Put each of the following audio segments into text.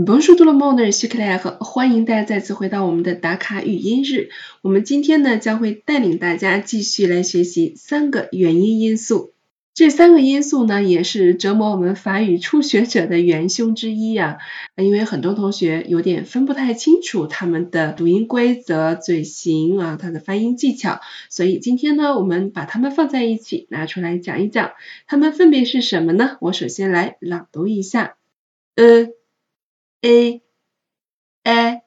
Bonjour tout le monde, je suis Claire，欢迎大家再次回到我们的打卡语音日。我们今天呢将会带领大家继续来学习三个元音因素。这三个因素呢也是折磨我们法语初学者的元凶之一啊，因为很多同学有点分不太清楚它们的读音规则、嘴型啊、它的发音技巧，所以今天呢我们把它们放在一起拿出来讲一讲，它们分别是什么呢？我首先来朗读一下，呃。A a，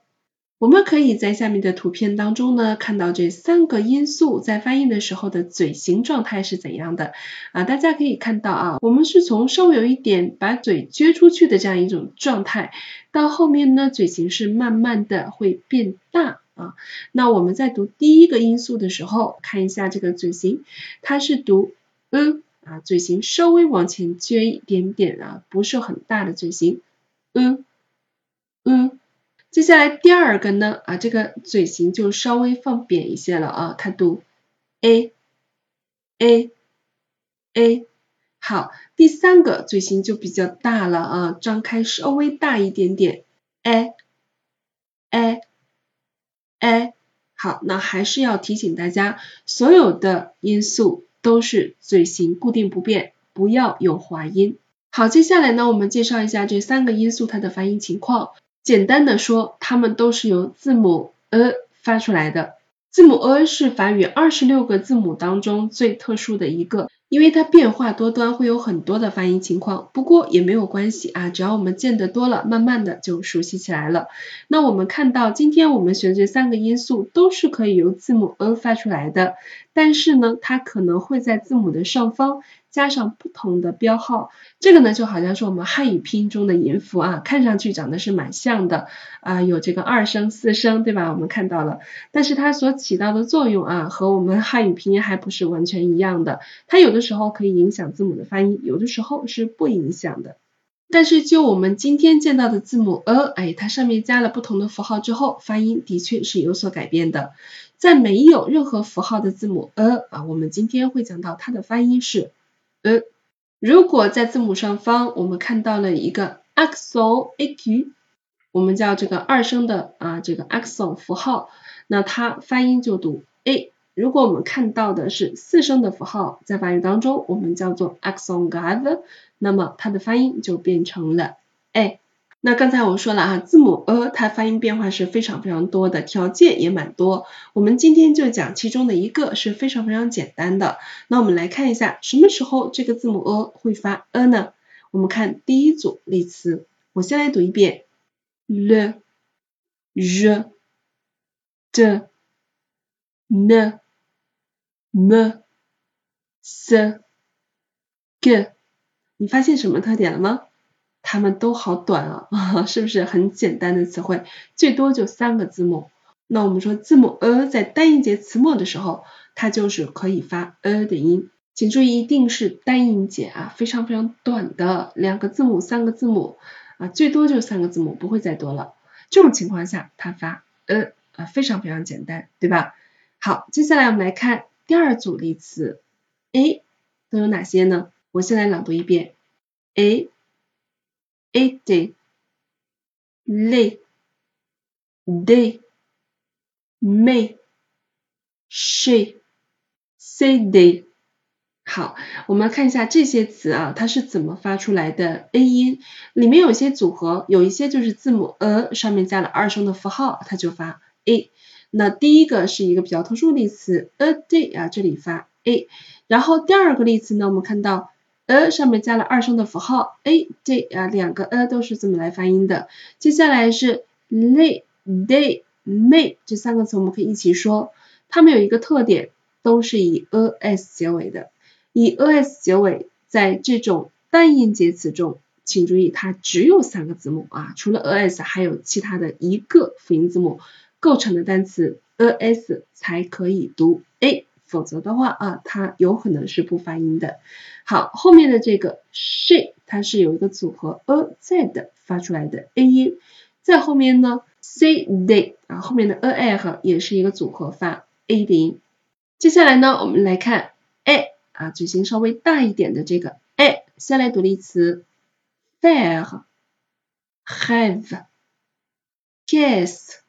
我们可以在下面的图片当中呢看到这三个音素在发音的时候的嘴型状态是怎样的啊？大家可以看到啊，我们是从稍微有一点把嘴撅出去的这样一种状态，到后面呢嘴型是慢慢的会变大啊。那我们在读第一个音素的时候，看一下这个嘴型，它是读嗯啊，嘴型稍微往前撅一点点啊，不是很大的嘴型嗯。嗯，接下来第二个呢啊，这个嘴型就稍微放扁一些了啊，它读 a a a，好，第三个嘴型就比较大了啊，张开稍微大一点点 a a a，好，那还是要提醒大家，所有的音素都是嘴型固定不变，不要有滑音。好，接下来呢，我们介绍一下这三个音素它的发音情况。简单的说，它们都是由字母 a 发出来的。字母 a 是法语二十六个字母当中最特殊的一个，因为它变化多端，会有很多的发音情况。不过也没有关系啊，只要我们见得多了，慢慢的就熟悉起来了。那我们看到，今天我们学这三个音素都是可以由字母 a 发出来的，但是呢，它可能会在字母的上方。加上不同的标号，这个呢就好像是我们汉语拼音中的音符啊，看上去长得是蛮像的啊，有这个二声四声，对吧？我们看到了，但是它所起到的作用啊，和我们汉语拼音还不是完全一样的。它有的时候可以影响字母的发音，有的时候是不影响的。但是就我们今天见到的字母 a，哎，它上面加了不同的符号之后，发音的确是有所改变的。在没有任何符号的字母 a 啊，我们今天会讲到它的发音是。a，如果在字母上方我们看到了一个 accent aigu，我们叫这个二声的啊这个 accent 符号，那它发音就读 a。如果我们看到的是四声的符号，在法语当中我们叫做 accent grave，那么它的发音就变成了 a。那刚才我说了啊，字母 a 它发音变化是非常非常多的，条件也蛮多。我们今天就讲其中的一个是非常非常简单的。那我们来看一下，什么时候这个字母 a 会发 a 呢？我们看第一组例词，我先来读一遍：le、je、de、ne、me、ce、que。你发现什么特点了吗？它们都好短啊，是不是很简单的词汇？最多就三个字母。那我们说字母 a 在单音节词末的时候，它就是可以发 a 的音。请注意，一定是单音节啊，非常非常短的两个字母、三个字母啊，最多就三个字母，不会再多了。这种情况下，它发 a 啊，非常非常简单，对吧？好，接下来我们来看第二组例词，a 都有哪些呢？我先来朗读一遍，a。était, les, des, mais, chez, cd。好，我们看一下这些词啊，它是怎么发出来的 a 音？里面有些组合，有一些就是字母 a 上面加了二声的符号，它就发 a。那第一个是一个比较特殊的例词，a day 啊，这里发 a。然后第二个例词呢，我们看到。a 上面加了二声的符号，a day 啊两个 a 都是这么来发音的。接下来是 lay day may 这三个词我们可以一起说，它们有一个特点，都是以 as 结尾的。以 as 结尾，在这种单音节词中，请注意它只有三个字母啊，除了 as 还有其他的一个辅音字母构成的单词 as 才可以读 a。否则的话啊，它有可能是不发音的。好，后面的这个 she 它是有一个组合 a z 发出来的 a 音，在后面呢 c day 啊后面的 a r 也是一个组合发 a 的音。接下来呢，我们来看 a 啊嘴型稍微大一点的这个 a，先来读例词 fair rêve, caisse,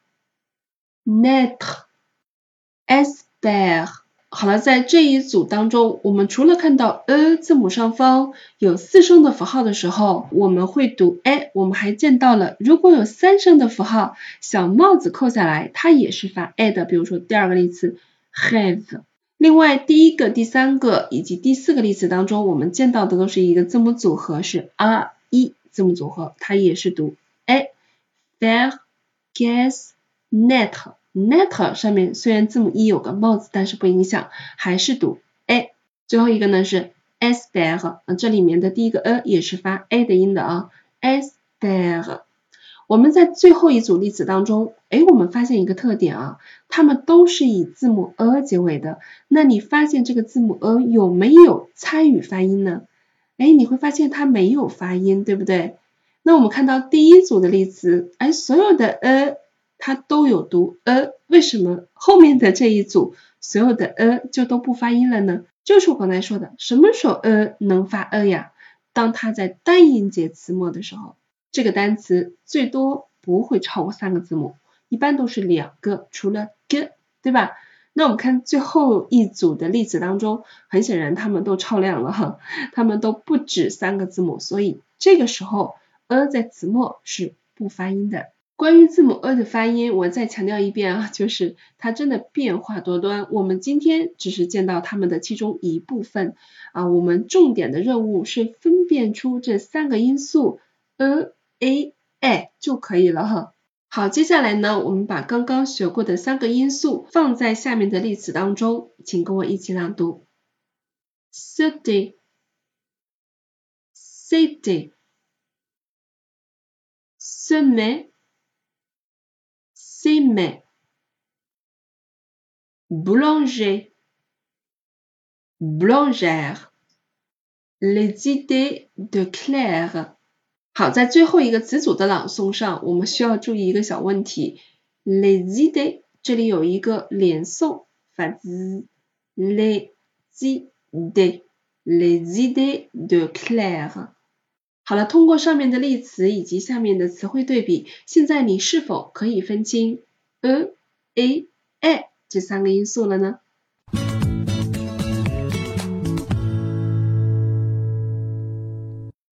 naître, espère。好了，在这一组当中，我们除了看到 e 字母上方有四声的符号的时候，我们会读 a，我们还见到了如果有三声的符号，小帽子扣下来，它也是发 a 的。比如说第二个例子 have。另外，第一个、第三个以及第四个例子当中，我们见到的都是一个字母组合，是 r e 字母组合，它也是读 a。faire, guess, net。net 上面虽然字母 e 有个帽子，但是不影响，还是读 a。最后一个呢是 espère，这里面的第一个 a 也是发 a 的音的啊，espère。我们在最后一组例子当中，哎，我们发现一个特点啊，它们都是以字母 a 结尾的。那你发现这个字母 a 有没有参与发音呢？哎，你会发现它没有发音，对不对？那我们看到第一组的例子，哎，所有的 a。它都有读 a，为什么后面的这一组所有的 a 就都不发音了呢？就是我刚才说的，什么时候 a 能发 a 呀？当它在单音节词末的时候，这个单词最多不会超过三个字母，一般都是两个，除了 g，对吧？那我们看最后一组的例子当中，很显然他们都超量了哈，他们都不止三个字母，所以这个时候 a 在词末是不发音的。关于字母 a 的发音，我再强调一遍啊，就是它真的变化多端。我们今天只是见到它们的其中一部分啊，我们重点的任务是分辨出这三个音素 a a a 就可以了哈。好，接下来呢，我们把刚刚学过的三个音素放在下面的例子当中，请跟我一起朗读：city、city、semain。s'aimer. Boulanger, boulangère. Les idées de Claire. 好，在最后一个词组的朗诵上，我们需要注意一个小问题。Les idées 这里有一个连诵，发 z。Les idées, les idées de Claire. 好了，通过上面的例词以及下面的词汇对比，现在你是否可以分清 呃、a、a 这三个因素了呢？